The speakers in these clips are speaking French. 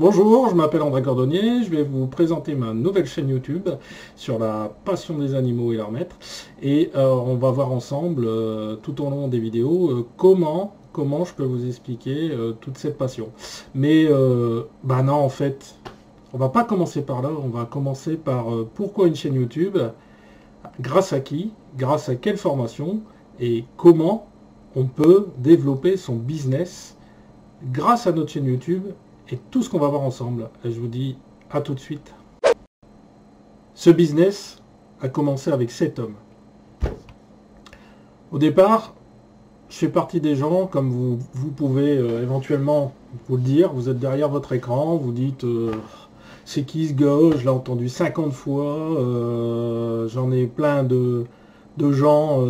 Bonjour, je m'appelle André Cordonnier, je vais vous présenter ma nouvelle chaîne YouTube sur la passion des animaux et leur maître. Et euh, on va voir ensemble, euh, tout au long des vidéos, euh, comment, comment je peux vous expliquer toute cette passion. Mais, bah non, en fait, on va pas commencer par là, on va commencer par pourquoi une chaîne YouTube, grâce à qui, grâce à quelle formation, et comment on peut développer son business grâce à notre chaîne YouTube et tout ce qu'on va voir ensemble. Et je vous dis à tout de suite. Ce business a commencé avec cet homme. Au départ, je fais partie des gens, comme vous, vous pouvez euh, éventuellement vous le dire, vous êtes derrière votre écran, vous dites euh, c'est qui ce gars, je l'ai entendu 50 fois, euh, j'en ai plein de, de gens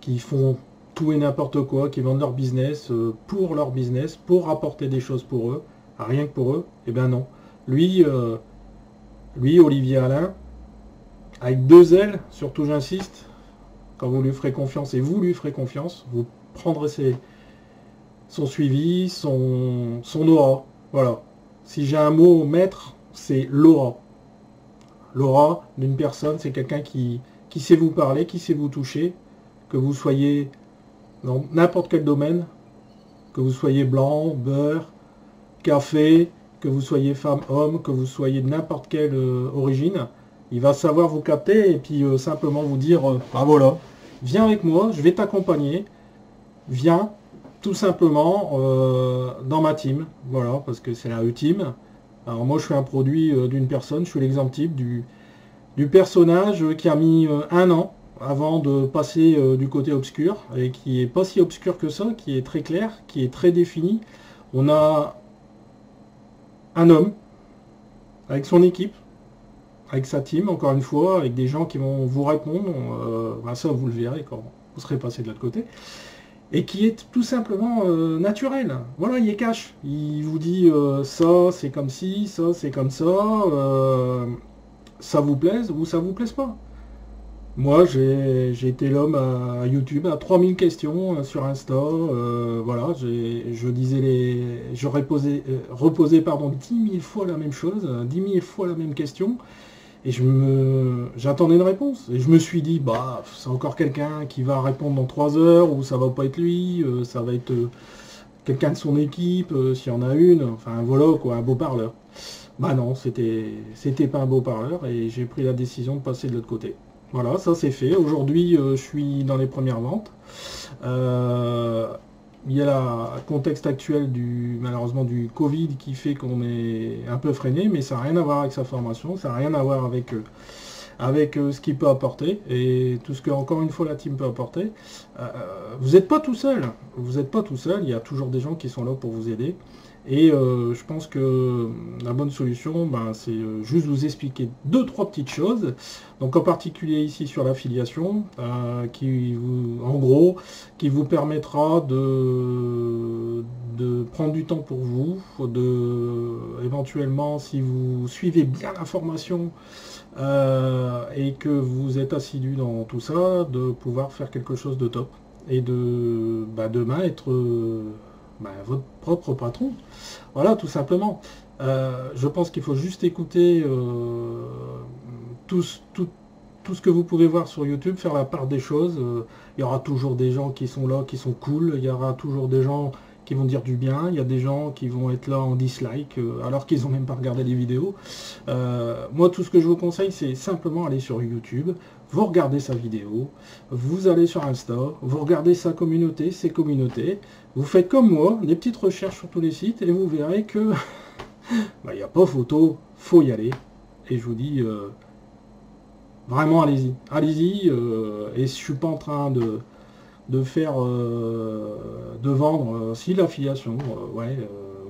qui font tout et n'importe quoi, qui vendent leur business euh, pour leur business, pour rapporter des choses pour eux, rien que pour eux, eh bien non. Lui, euh, lui, Olivier Alain, avec deux ailes, surtout j'insiste, quand vous lui ferez confiance et vous lui ferez confiance, vous prendrez son suivi, son, son aura. Voilà. Si j'ai un mot maître, c'est l'aura. L'aura d'une personne, c'est quelqu'un qui, qui sait vous parler, qui sait vous toucher, que vous soyez dans n'importe quel domaine, que vous soyez blanc, beurre, café, que vous soyez femme, homme, que vous soyez de n'importe quelle euh, origine, il va savoir vous capter et puis euh, simplement vous dire, euh, ah voilà, viens avec moi, je vais t'accompagner, viens tout simplement dans ma team, voilà, parce que c'est la E-team. Alors moi je suis un produit d'une personne, je suis l'exemple type du, du personnage qui a mis un an avant de passer euh, du côté obscur, et qui est pas si obscur que ça, qui est très clair, qui est très défini. On a un homme, avec son équipe, avec sa team, encore une fois, avec des gens qui vont vous répondre, ben ça vous le verrez quand vous serez passé de l'autre côté, et qui est tout simplement euh, naturel. Voilà, il est cash. Il vous dit ça c'est comme ci, ça c'est comme ça, ça vous plaise ou ça vous plaise pas. Moi, j'ai été l'homme à, YouTube, à 3000 questions euh, sur Insta. Euh, voilà, je disais les. Je reposais, euh, reposais pardon, 10 000 fois la même chose, 10 000 fois la même question. Et je me, j'attendais une réponse. Et je me suis dit, bah, c'est encore quelqu'un qui va répondre dans 3 heures, ou ça va pas être lui, ça va être quelqu'un de son équipe, s'il y en a une. Enfin, voilà, quoi, un beau parleur. Bah non, c'était, c'était pas un beau parleur, et j'ai pris la décision de passer de l'autre côté. Voilà, ça c'est fait. Aujourd'hui, euh, je suis dans les premières ventes. Euh, il y a le contexte actuel du malheureusement du Covid qui fait qu'on est un peu freiné, mais ça n'a rien à voir avec sa formation, ça n'a rien à voir avec, euh, ce qu'il peut apporter et tout ce que encore une fois la team peut apporter. vous n'êtes pas tout seul, vous n'êtes pas tout seul, il y a toujours des gens qui sont là pour vous aider. Et euh, je pense que la bonne solution, ben, c'est euh, juste vous expliquer deux, trois petites choses. Donc en particulier ici sur l'affiliation, euh, qui vous, en gros, qui vous permettra de, de prendre du temps pour vous, de éventuellement si vous suivez bien la formation et que vous êtes assidu dans tout ça, de pouvoir faire quelque chose de top et de bah, demain être bah, votre propre patron. Voilà, tout simplement. Euh, je pense qu'il faut juste écouter euh, tout, ce que vous pouvez voir sur YouTube, faire la part des choses. Euh, il y aura toujours des gens qui sont là, qui sont cool. Il y aura toujours des gens qui vont dire du bien. Il y a des gens qui vont être là en dislike alors qu'ils n'ont même pas regardé les vidéos. moi, tout ce que je vous conseille, c'est simplement aller sur YouTube, vous regardez sa vidéo, vous allez sur Insta, vous regardez sa communauté, ses communautés, vous faites comme moi, des petites recherches sur tous les sites et vous verrez que bah, il n'y a pas photo, faut y aller. Et je vous dis, euh, vraiment allez-y, allez-y, euh, et je suis pas en train de, de faire, euh, de vendre, si l'affiliation, ouais,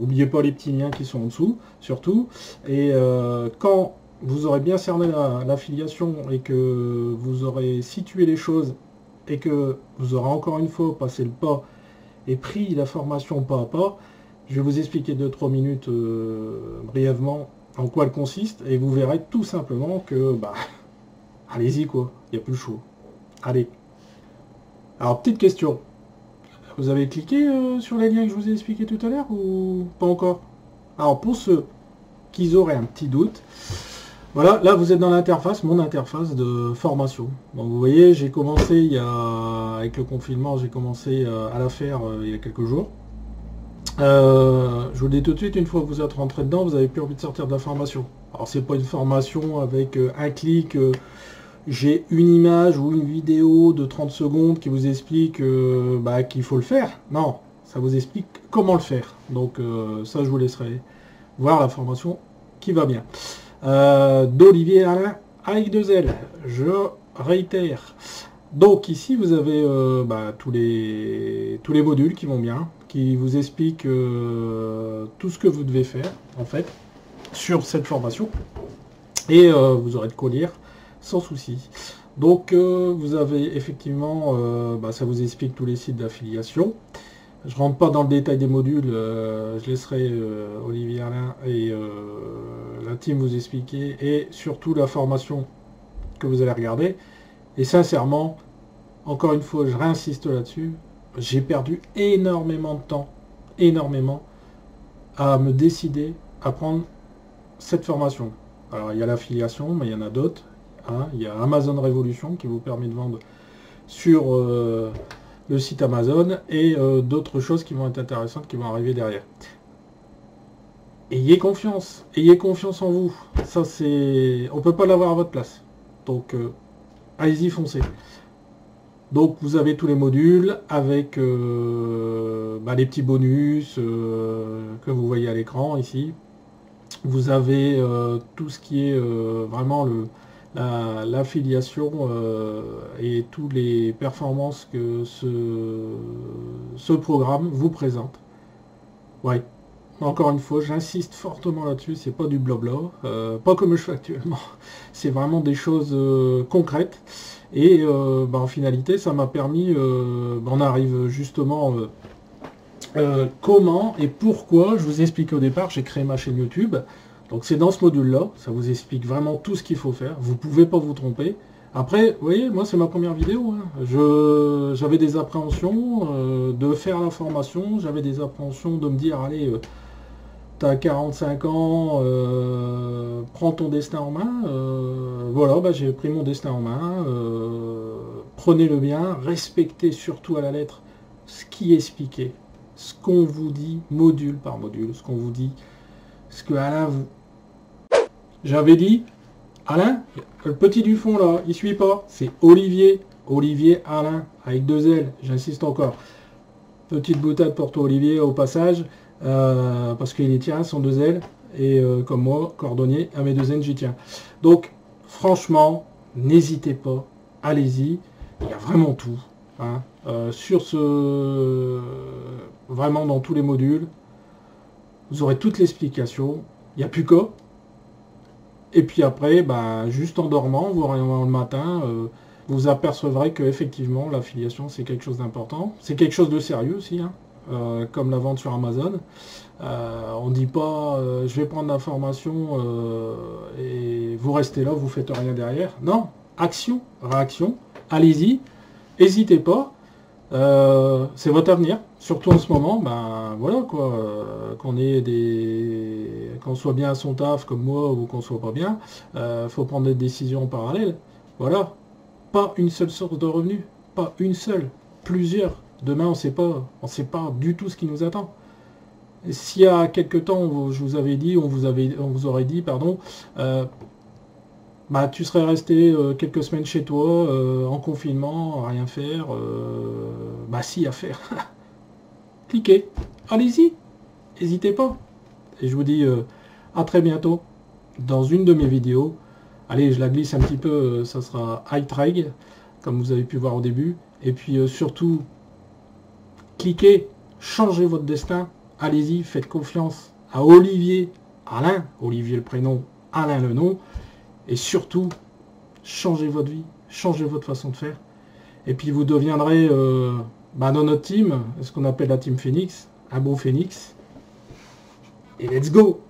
oubliez pas les petits liens qui sont en dessous, surtout, et quand vous aurez bien cerné l'affiliation et que vous aurez situé les choses et que vous aurez encore une fois passé le pas et pris la formation pas à pas, je vais vous expliquer 2-3 minutes euh, brièvement en quoi elle consiste et vous verrez tout simplement que bah allez-y quoi, il n'y a plus le. Allez. Alors petite question. Vous avez cliqué euh, sur les liens que je vous ai expliqué tout à l'heure ou pas encore? Alors pour ceux qui auraient un petit doute, voilà, là vous êtes dans l'interface, mon interface de formation. Donc vous voyez, j'ai commencé il y a, avec le confinement, j'ai commencé euh, à la faire euh, il y a quelques jours. Je vous le dis tout de suite, une fois que vous êtes rentré dedans, vous n'avez plus envie de sortir de la formation. Alors c'est pas une formation avec un clic, j'ai une image ou une vidéo de 30 secondes qui vous explique bah, qu'il faut le faire. Non, ça vous explique comment le faire. Donc ça je vous laisserai voir la formation qui va bien. Euh, d'Olivier Alain avec deux L. Je réitère. Donc ici vous avez euh, bah, tous, les, tous les modules qui vont bien, qui vous expliquent euh, tout ce que vous devez faire en fait sur cette formation. Et vous aurez de quoi lire sans souci. Donc vous avez effectivement, bah, ça vous explique tous les sites d'affiliation. Je rentre pas dans le détail des modules, euh, je laisserai euh, Olivier Alain et euh, la team vous expliquer, et surtout la formation que vous allez regarder. Et sincèrement, encore une fois, je réinsiste là-dessus, j'ai perdu énormément de temps, énormément, à me décider à prendre cette formation. Alors il y a l'affiliation, mais il y en a d'autres. Hein. Il y a Amazon Révolution qui vous permet de vendre sur le site Amazon et euh, d'autres choses qui vont être intéressantes qui vont arriver derrière. Ayez confiance, ayez confiance en vous. Ça c'est, on peut pas l'avoir à votre place. Donc euh, allez-y, foncez. Donc vous avez tous les modules avec euh, bah, les petits bonus que vous voyez à l'écran ici. Vous avez tout ce qui est vraiment le, l'affiliation euh, et toutes les performances que ce, programme vous présente. Ouais, encore une fois, j'insiste fortement là-dessus, c'est pas du blabla, euh, pas comme je fais actuellement, c'est vraiment des choses euh, concrètes. Et bah, en finalité, ça m'a permis, bah, on arrive justement comment et pourquoi, je vous ai expliqué au départ, j'ai créé ma chaîne YouTube, donc c'est dans ce module-là, ça vous explique vraiment tout ce qu'il faut faire. Vous ne pouvez pas vous tromper. Après, vous voyez, moi c'est ma première vidéo. Hein. J'avais des appréhensions euh, de faire la formation, j'avais des appréhensions de me dire, allez, euh, tu as 45 ans, euh, prends ton destin en main. voilà, bah, j'ai pris mon destin en main. Prenez-le bien, respectez surtout à la lettre ce qui est expliqué, ce qu'on vous dit module par module, ce qu'on vous dit, ce que Alain vous, j'avais dit, Alain, le petit du fond là, il suit pas. C'est Olivier. Olivier Alain, avec deux L, j'insiste encore. Petite boutade pour toi Olivier au passage, euh, parce qu'il est tient, son deux L, et euh, comme moi, cordonnier, à mes deux N, j'y tiens. Donc, franchement, n'hésitez pas, allez-y, il y a vraiment tout. Hein. Euh, sur ce, vraiment dans tous les modules, vous aurez toute l'explication, il n'y a plus qu'à, et puis après, bah, juste en dormant, vous le matin, euh, vous apercevrez que effectivement l'affiliation c'est quelque chose d'important. C'est quelque chose de sérieux aussi, hein, euh, comme la vente sur Amazon. Euh, on ne dit pas je vais prendre l'information et vous restez là, vous faites rien derrière. Non, action, réaction, allez-y, n'hésitez pas. Euh, c'est votre avenir, surtout en ce moment, ben voilà quoi, euh, qu'on ait des. qu'on soit bien à son taf comme moi ou qu'on soit pas bien, euh, faut prendre des décisions en parallèle. Voilà. Pas une seule source de revenus, pas une seule, plusieurs. Demain on sait pas, on sait pas du tout ce qui nous attend. S'il y a quelques temps, je vous avais dit, on vous avait on vous aurait dit, pardon, bah, tu serais resté euh, quelques semaines chez toi, euh, en confinement, rien faire. Euh, bah si, à faire. Cliquez. Allez-y. N'hésitez pas. Et je vous dis à très bientôt dans une de mes vidéos. Allez, je la glisse un petit peu, ça sera high comme vous avez pu voir au début. Et puis surtout, cliquez, changez votre destin. Allez-y, faites confiance à Olivier, Alain, Olivier le prénom, Alain le nom. Et surtout, changez votre vie, changez votre façon de faire. Et puis vous deviendrez euh, bah, dans notre team, ce qu'on appelle la team Phoenix, un beau Phoenix. Et let's go